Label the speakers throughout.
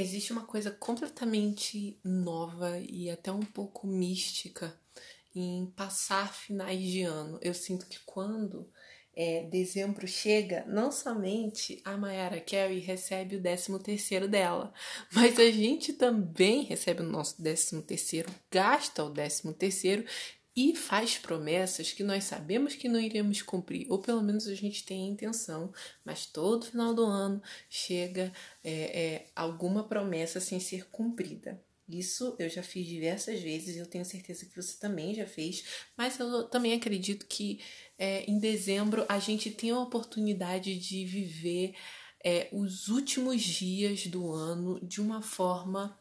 Speaker 1: Existe uma coisa completamente nova e até um pouco mística em passar finais de ano. Eu sinto que quando é, dezembro chega, não somente a Mayara Carey recebe o 13 terceiro dela, mas a gente também recebe o nosso 13 terceiro, gasta o 13 terceiro e faz promessas que nós sabemos que não iremos cumprir, ou pelo menos a gente tem a intenção, mas todo final do ano chega é, é, alguma promessa sem ser cumprida. Isso eu já fiz diversas vezes, eu tenho certeza que você também já fez, mas eu também acredito que é, em dezembro a gente tem a oportunidade de viver é, os últimos dias do ano de uma forma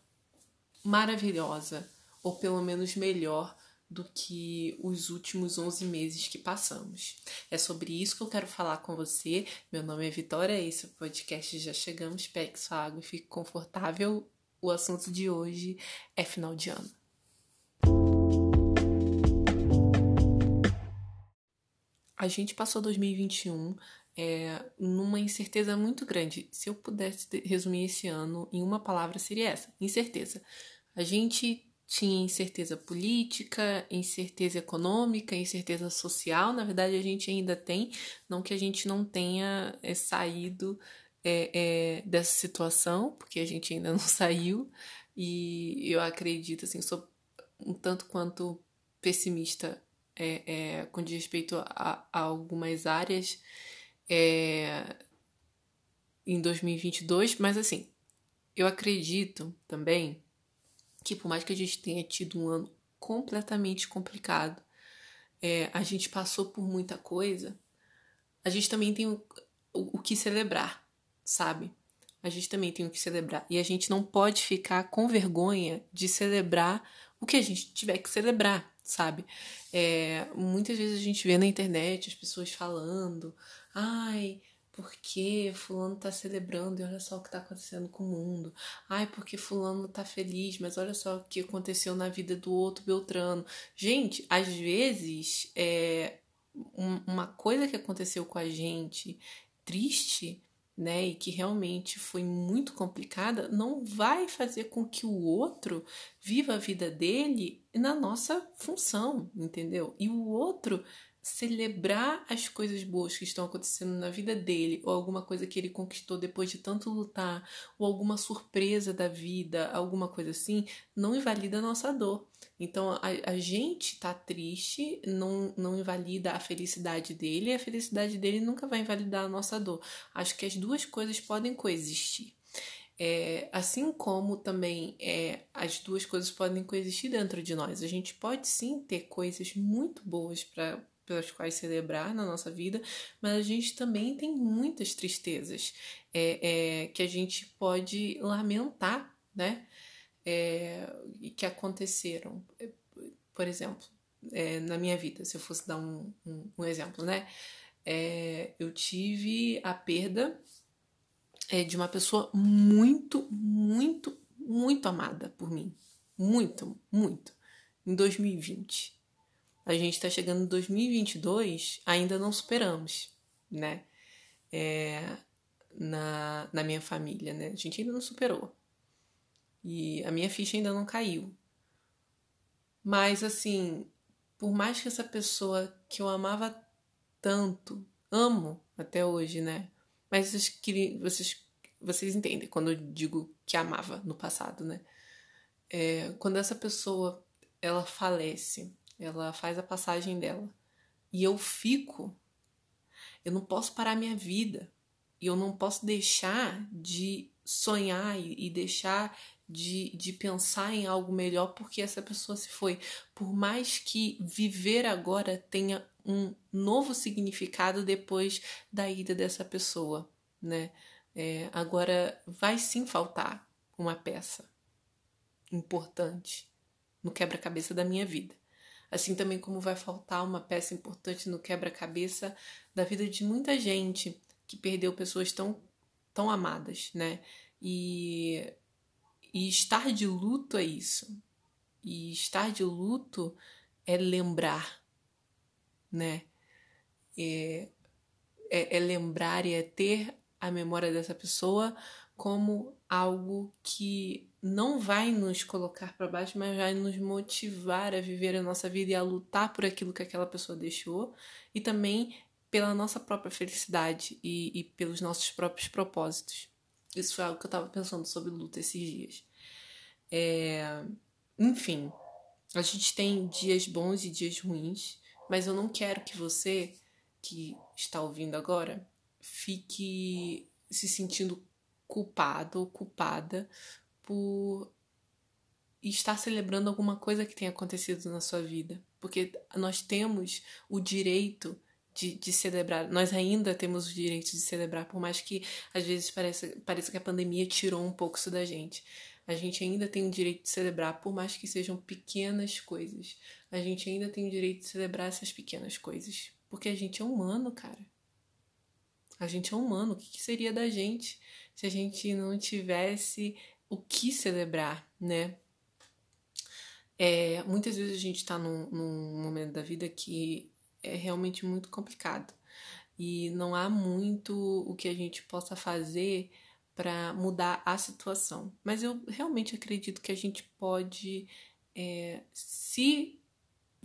Speaker 1: maravilhosa, ou pelo menos melhor do que os últimos 11 meses que passamos. É sobre isso que eu quero falar com você. Meu nome é Vitória, esse é o podcast Já Chegamos. Pegue sua água e fique confortável. O assunto de hoje é final de ano. A gente passou 2021 é, numa incerteza muito grande. Se eu pudesse resumir esse ano em uma palavra, seria essa: incerteza. A gente tinha incerteza política, incerteza econômica, incerteza social. Na verdade, a gente ainda tem, não que a gente não tenha é, saído é, é, dessa situação, porque a gente ainda não saiu, e eu acredito, assim, sou um tanto quanto pessimista é, é, com respeito a, a algumas áreas é, em 2022, mas assim, eu acredito também que por mais que a gente tenha tido um ano completamente complicado, é, a gente passou por muita coisa, a gente também tem o, o, o que celebrar, sabe? A gente também tem o que celebrar. E a gente não pode ficar com vergonha de celebrar o que a gente tiver que celebrar, sabe? É, muitas vezes a gente vê na internet as pessoas falando, ai, porque fulano tá celebrando e olha só o que tá acontecendo com o mundo. Ai, porque fulano tá feliz, mas olha só o que aconteceu na vida do outro Beltrano. Gente, às vezes é uma coisa que aconteceu com a gente triste, né, e que realmente foi muito complicada, não vai fazer com que o outro viva a vida dele na nossa função, entendeu? E o outro celebrar as coisas boas que estão acontecendo na vida dele, ou alguma coisa que ele conquistou depois de tanto lutar, ou alguma surpresa da vida, alguma coisa assim, não invalida a nossa dor. Então a, a gente tá triste, não, não invalida a felicidade dele, e a felicidade dele nunca vai invalidar a nossa dor. Acho que as duas coisas podem coexistir. É, assim como também é, as duas coisas podem coexistir dentro de nós. A gente pode sim ter coisas muito boas para pelas quais celebrar na nossa vida, mas a gente também tem muitas tristezas é, é, que a gente pode lamentar, né? É, que aconteceram. Por exemplo, é, na minha vida, se eu fosse dar um, um, um exemplo, né? É, eu tive a perda é, de uma pessoa muito, muito, muito amada por mim. Muito, muito. Em 2020 a gente está chegando em 2022, ainda não superamos, né? É, na, na minha família, né? A gente ainda não superou. E a minha ficha ainda não caiu. Mas, assim, por mais que essa pessoa que eu amava tanto, amo até hoje, né? Mas vocês, vocês, vocês entendem quando eu digo que amava no passado, né? É, quando essa pessoa ela falece, ela faz a passagem dela. E eu fico, eu não posso parar minha vida. E eu não posso deixar de sonhar e, deixar de, de pensar em algo melhor porque essa pessoa se foi. Por mais que viver agora tenha um novo significado depois da ida dessa pessoa, né? É, agora vai sim faltar uma peça importante no quebra-cabeça da minha vida assim também como vai faltar uma peça importante no quebra-cabeça da vida de muita gente que perdeu pessoas tão, tão amadas, né? E, e estar de luto é isso. E estar de luto é lembrar, né? É, é, é lembrar e é ter a memória dessa pessoa como algo que não vai nos colocar para baixo, mas vai nos motivar a viver a nossa vida e a lutar por aquilo que aquela pessoa deixou e também pela nossa própria felicidade e, e pelos nossos próprios propósitos. Isso foi algo que eu estava pensando sobre luta esses dias. É, enfim, a gente tem dias bons e dias ruins, mas eu não quero que você que está ouvindo agora fique se sentindo culpado ou culpada por estar celebrando alguma coisa que tenha acontecido na sua vida. Porque nós temos o direito de, de, celebrar. Nós ainda temos o direito de celebrar, por mais que às vezes pareça, pareça que a pandemia tirou um pouco isso da gente. A gente ainda tem o direito de celebrar, por mais que sejam pequenas coisas. A gente ainda tem o direito de celebrar essas pequenas coisas. Porque a gente é humano, cara. A gente é humano. O que, que seria da gente se a gente não tivesse o que celebrar, né? É, muitas vezes a gente está num, num momento da vida que é realmente muito complicado e não há muito o que a gente possa fazer para mudar a situação. Mas eu realmente acredito que a gente pode é, se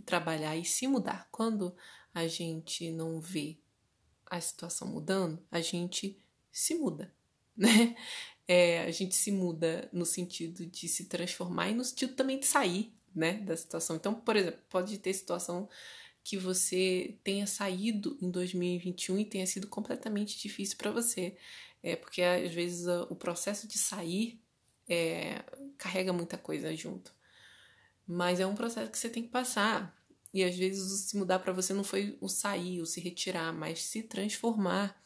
Speaker 1: trabalhar e se mudar. Quando a gente não vê a situação mudando, a gente se muda, né? É, a gente se muda no sentido de se transformar e no sentido também de sair, né, da situação. Então, por exemplo, pode ter situação que você tenha saído em 2021 e tenha sido completamente difícil para você é porque às vezes o processo de sair é, carrega muita coisa junto. Mas é um processo que você tem que passar. E às vezes o se mudar para você não foi o sair, o se retirar, mas se transformar.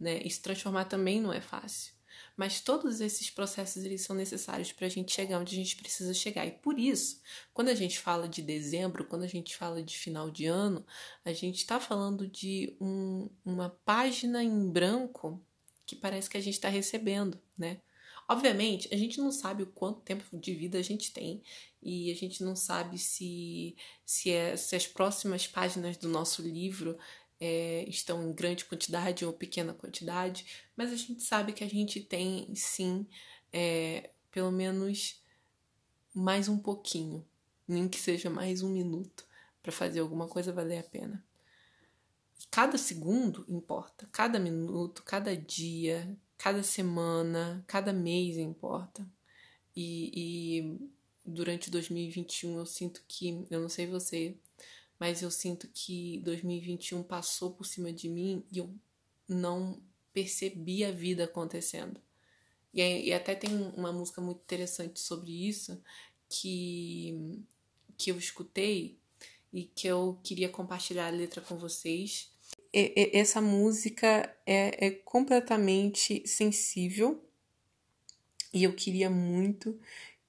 Speaker 1: Né? E se transformar também não é fácil. Mas todos esses processos eles são necessários para a gente chegar onde a gente precisa chegar. E por isso, quando a gente fala de dezembro, quando a gente fala de final de ano, a gente está falando de um, uma página em branco que parece que a gente está recebendo, né? Obviamente, a gente não sabe o quanto tempo de vida a gente tem e a gente não sabe se, se, é, se as próximas páginas do nosso livro é, estão em grande quantidade ou pequena quantidade, mas a gente sabe que a gente tem sim, é, pelo menos mais um pouquinho, nem que seja mais um minuto, para fazer alguma coisa valer a pena. Cada segundo importa, cada minuto, cada dia, cada semana, cada mês importa. E, e durante 2021 eu sinto que, eu não sei você, mas eu sinto que 2021 passou por cima de mim e eu não percebi a vida acontecendo. E, e até tem uma música muito interessante sobre isso que, que eu escutei e que eu queria compartilhar a letra com vocês essa música é, é completamente sensível e eu queria muito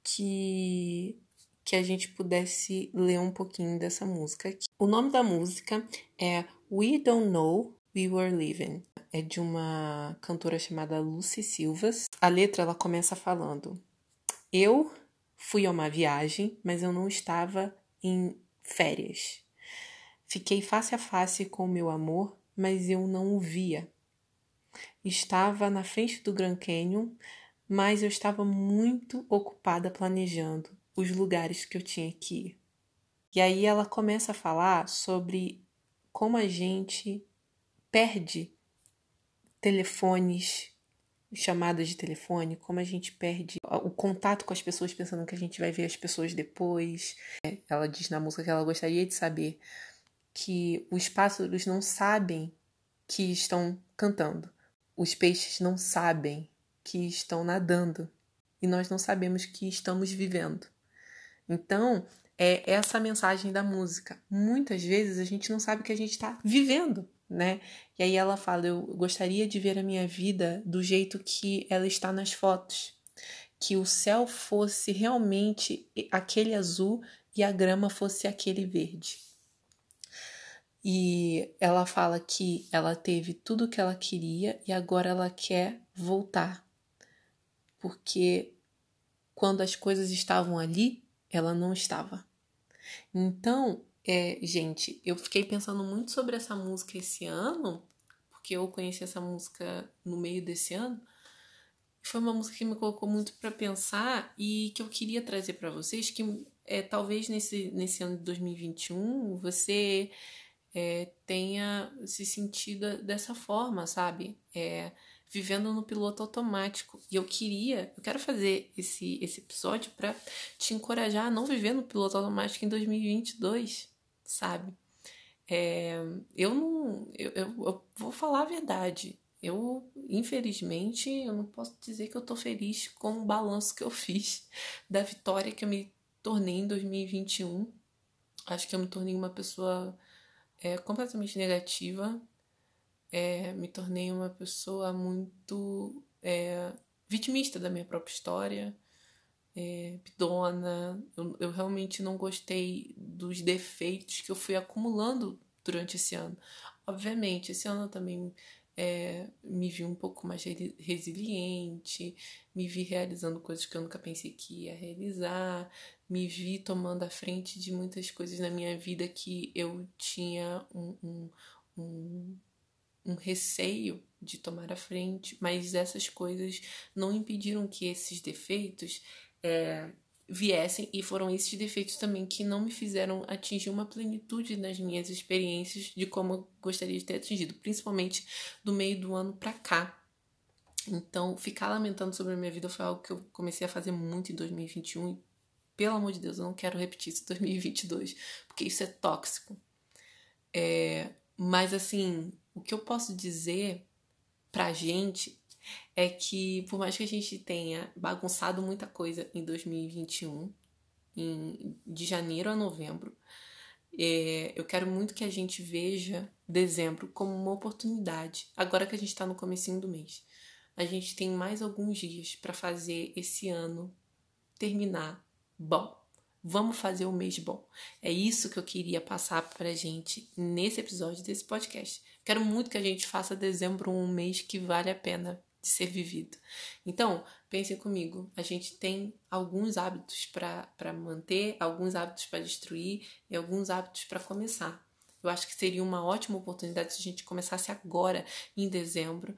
Speaker 1: que que a gente pudesse ler um pouquinho dessa música aqui. O nome da música é We Don't Know We Were Living. É de uma cantora chamada Lucy Silvas. A letra ela começa falando: Eu fui a uma viagem, mas eu não estava em férias. Fiquei face a face com o meu amor, mas eu não o via. Estava na frente do Grand Canyon, mas eu estava muito ocupada planejando os lugares que eu tinha que ir. E aí ela começa a falar sobre como a gente perde telefones, chamadas de telefone, como a gente perde o contato com as pessoas pensando que a gente vai ver as pessoas depois. Ela diz na música que ela gostaria de saber que os pássaros não sabem que estão cantando, os peixes não sabem que estão nadando e nós não sabemos que estamos vivendo. Então, é essa mensagem da música. Muitas vezes a gente não sabe que a gente está vivendo, né? E aí ela fala: Eu gostaria de ver a minha vida do jeito que ela está nas fotos. Que o céu fosse realmente aquele azul e a grama fosse aquele verde. E ela fala que ela teve tudo o que ela queria e agora ela quer voltar. Porque quando as coisas estavam ali, ela não estava. Então, é, gente, eu fiquei pensando muito sobre essa música esse ano, porque eu conheci essa música no meio desse ano. Foi uma música que me colocou muito para pensar e que eu queria trazer para vocês que é, talvez nesse, nesse ano de 2021 você é, tenha se sentido dessa forma, sabe? É, vivendo no piloto automático. E eu queria, eu quero fazer esse, esse episódio para te encorajar a não viver no piloto automático em 2022, sabe? É, eu não. Eu, eu, eu, vou falar a verdade. Eu, infelizmente, eu não posso dizer que eu tô feliz com o balanço que eu fiz da vitória que eu me tornei em 2021. Acho que eu me tornei uma pessoa é, completamente negativa. É, me tornei uma pessoa muito é, vitimista da minha própria história, é. Eu, eu realmente não gostei dos defeitos que eu fui acumulando durante esse ano. Obviamente, esse ano eu também é, me vi um pouco mais resiliente, me vi realizando coisas que eu nunca pensei que ia realizar, me vi tomando a frente de muitas coisas na minha vida que eu tinha um, um, um, um receio de tomar a frente, mas essas coisas não impediram que esses defeitos é, viessem e foram esses defeitos também que não me fizeram atingir uma plenitude nas minhas experiências de como eu gostaria de ter atingido, principalmente do meio do ano para cá. Então, ficar lamentando sobre a minha vida foi algo que eu comecei a fazer muito em 2021 e, pelo amor de Deus, eu não quero repetir isso em 2022, porque isso é tóxico. É, mas, assim, o que eu posso dizer pra gente é que, por mais que a gente tenha bagunçado muita coisa em 2021, em, de janeiro a novembro, é, eu quero muito que a gente veja dezembro como uma oportunidade, agora que a gente está no comecinho do mês. A gente tem mais alguns dias para fazer esse ano terminar bom. Vamos fazer o mês bom. É isso que eu queria passar pra gente nesse episódio desse podcast. Quero muito que a gente faça dezembro um mês que vale a pena de ser vivido. Então, pensem comigo, a gente tem alguns hábitos para manter, alguns hábitos para destruir e alguns hábitos para começar. Eu acho que seria uma ótima oportunidade se a gente começasse agora, em dezembro,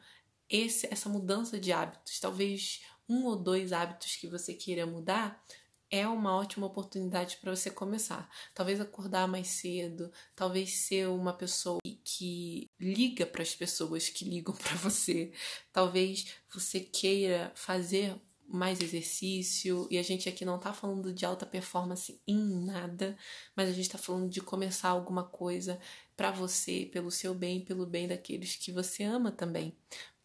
Speaker 1: esse, essa mudança de hábitos. Talvez um ou dois hábitos que você queira mudar, é uma ótima oportunidade para você começar. Talvez acordar mais cedo, talvez ser uma pessoa que liga para as pessoas que ligam para você. Talvez você queira fazer mais exercício e a gente aqui não tá falando de alta performance em nada, mas a gente tá falando de começar alguma coisa para você, pelo seu bem, pelo bem daqueles que você ama também.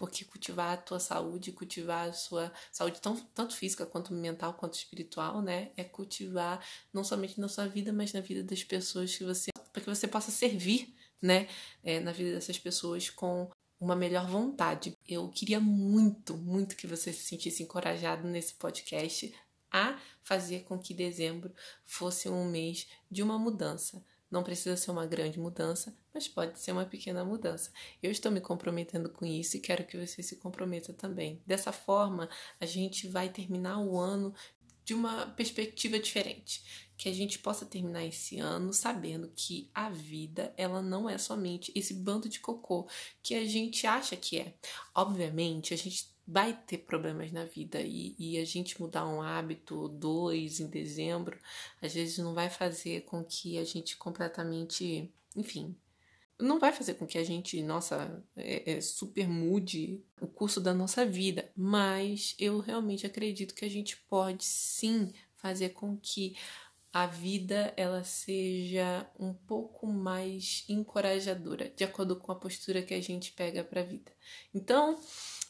Speaker 1: Porque cultivar a tua saúde, cultivar a sua saúde tão, tanto física quanto mental quanto espiritual, né, é cultivar não somente na sua vida, mas na vida das pessoas que você para que você possa servir, né, é, na vida dessas pessoas com uma melhor vontade. Eu queria muito, muito que você se sentisse encorajado nesse podcast a fazer com que dezembro fosse um mês de uma mudança. Não precisa ser uma grande mudança, mas pode ser uma pequena mudança. Eu estou me comprometendo com isso e quero que você se comprometa também. Dessa forma, a gente vai terminar o ano de uma perspectiva diferente, que a gente possa terminar esse ano sabendo que a vida ela não é somente esse bando de cocô que a gente acha que é. Obviamente, a gente vai ter problemas na vida e, e a gente mudar um hábito ou dois em dezembro, às vezes não vai fazer com que a gente completamente, enfim, não vai fazer com que a gente, nossa, é, é, super mude o curso da nossa vida, mas eu realmente acredito que a gente pode sim fazer com que a vida ela seja um pouco mais encorajadora, de acordo com a postura que a gente pega para a vida. Então,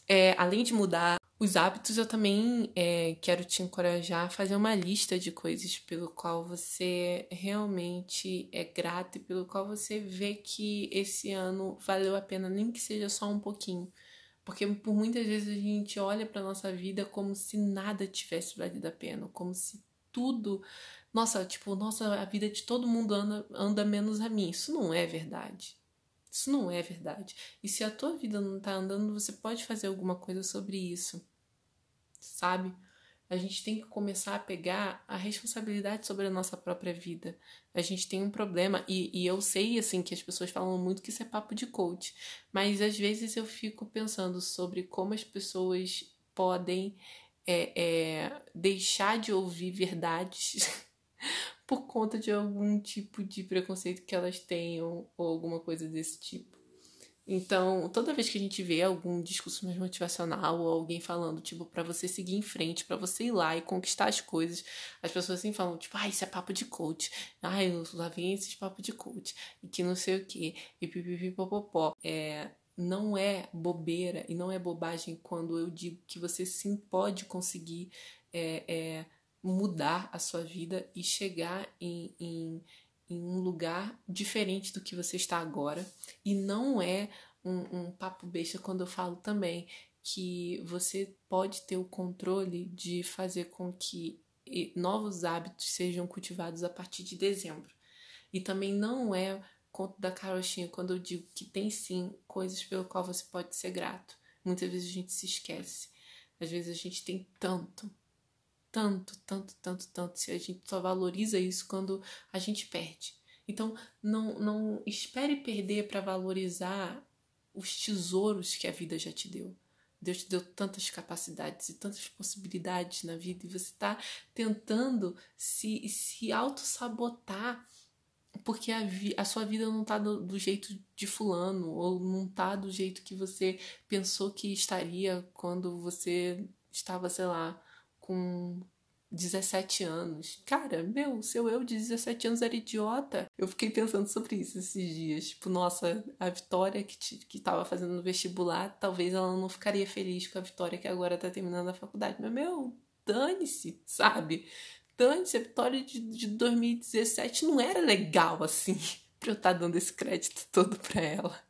Speaker 1: é, além de mudar os hábitos, eu também é, quero te encorajar a fazer uma lista de coisas pelo qual você realmente é grato e pelo qual você vê que esse ano valeu a pena, nem que seja só um pouquinho. Porque por muitas vezes a gente olha para nossa vida como se nada tivesse valido a pena, como se tudo, nossa, tipo, nossa, a vida de todo mundo anda, anda menos a mim. Isso não é verdade. Isso não é verdade. E se a tua vida não tá andando, você pode fazer alguma coisa sobre isso. Sabe? A gente tem que começar a pegar a responsabilidade sobre a nossa própria vida. A gente tem um problema, e, e eu sei, assim, que as pessoas falam muito que isso é papo de coach, mas às vezes eu fico pensando sobre como as pessoas podem é, é, deixar de ouvir verdades por conta de algum tipo de preconceito que elas tenham ou alguma coisa desse tipo. Então, toda vez que a gente vê algum discurso mais motivacional ou alguém falando, tipo, para você seguir em frente, para você ir lá e conquistar as coisas, as pessoas assim falam, tipo, ah, isso é papo de coach. Ai, lá vem esses papos de coach. E que não sei o quê. E pipipipopopó. É, não é bobeira e não é bobagem quando eu digo que você sim pode conseguir é, é, mudar a sua vida e chegar em, em, em, um lugar diferente do que você está agora. E não é um, um papo besta quando eu falo também que você pode ter o controle de fazer com que novos hábitos sejam cultivados a partir de dezembro. E também não é conto da carochinha quando eu digo que tem sim coisas pelo qual você pode ser grato. Muitas vezes a gente se esquece. Às vezes a gente tem tanto, tanto, tanto, tanto, tanto. Se a gente só valoriza isso quando a gente perde. Então, não, não espere perder para valorizar os tesouros que a vida já te deu. Deus te deu tantas capacidades e tantas possibilidades na vida e você está tentando se, se auto-sabotar porque a, a sua vida não tá do, do, jeito de fulano, ou não tá do jeito que você pensou que estaria quando você estava, sei lá, com 17 anos. Cara, meu, seu eu de 17 anos era idiota. Eu fiquei pensando sobre isso esses dias. Tipo, nossa, a Vitória que, te, que tava fazendo no vestibular, talvez ela não ficaria feliz com a Vitória que agora tá terminando a faculdade. Mas, meu, dane-se, sabe? antes, a vitória de, de 2017 não era legal assim, pra eu estar tá dando esse crédito todo pra ela.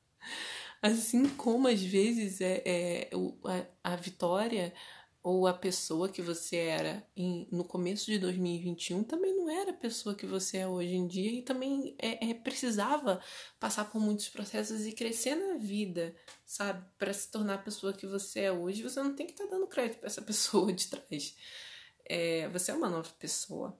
Speaker 1: Assim como às vezes é, é a, a vitória ou a pessoa que você era em, no começo de 2021 também não era a pessoa que você é hoje em dia e também é, é precisava passar por muitos processos e crescer na vida, sabe? Para se tornar a pessoa que você é hoje, você não tem que estar tá dando crédito para essa pessoa de trás é, você é uma nova pessoa.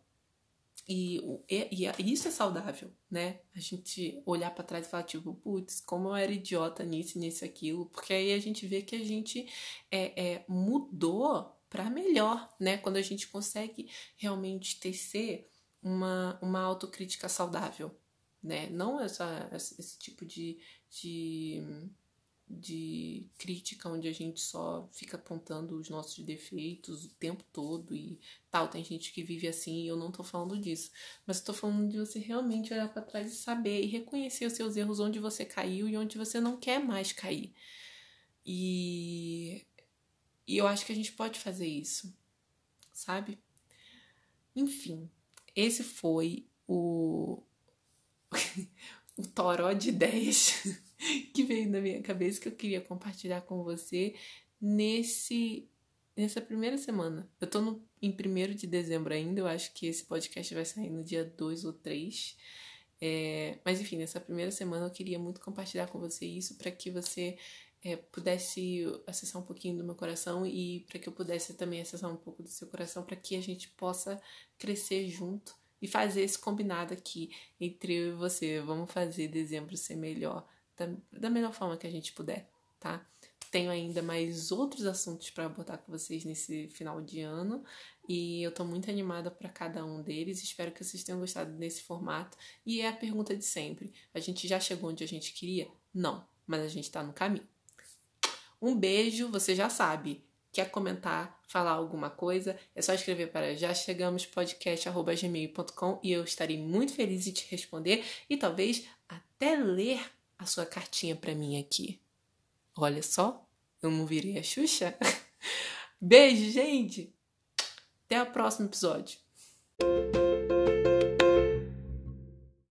Speaker 1: E, e, e, isso é saudável, né? A gente olhar para trás e falar, tipo, putz, como eu era idiota nisso, nisso, aquilo. Porque aí a gente vê que a gente é, é mudou para melhor, né? Quando a gente consegue realmente tecer uma, uma autocrítica saudável, né? Não essa, esse tipo de, de de crítica onde a gente só fica apontando os nossos defeitos o tempo todo e tal. Tem gente que vive assim e eu não tô falando disso. Mas eu tô falando de você realmente olhar para trás e saber e reconhecer os seus erros onde você caiu e onde você não quer mais cair. E, e eu acho que a gente pode fazer isso, sabe? Enfim, esse foi o, o toró de ideias veio na minha cabeça que eu queria compartilhar com você nesse nessa primeira semana. Eu tô no, em 1 de dezembro ainda, eu acho que esse podcast vai sair no dia 2 ou 3. É, mas enfim, nessa primeira semana eu queria muito compartilhar com você isso para que você é, pudesse acessar um pouquinho do meu coração e para que eu pudesse também acessar um pouco do seu coração para que a gente possa crescer junto e fazer esse combinado aqui entre eu e você. Vamos fazer dezembro ser melhor da, da melhor forma que a gente puder, tá? Tenho ainda mais outros assuntos para botar com vocês nesse final de ano e eu tô muito animada para cada um deles. Espero que vocês tenham gostado desse formato. E é a pergunta de sempre: a gente já chegou onde a gente queria? Não, mas a gente tá no caminho. Um beijo, você já sabe. Quer comentar, falar alguma coisa? É só escrever para já chegamos podcast@gmail.com e eu estarei muito feliz em te responder e talvez até ler a sua cartinha para mim aqui. Olha só, eu não virei a Xuxa. Beijo, gente! Até o próximo episódio.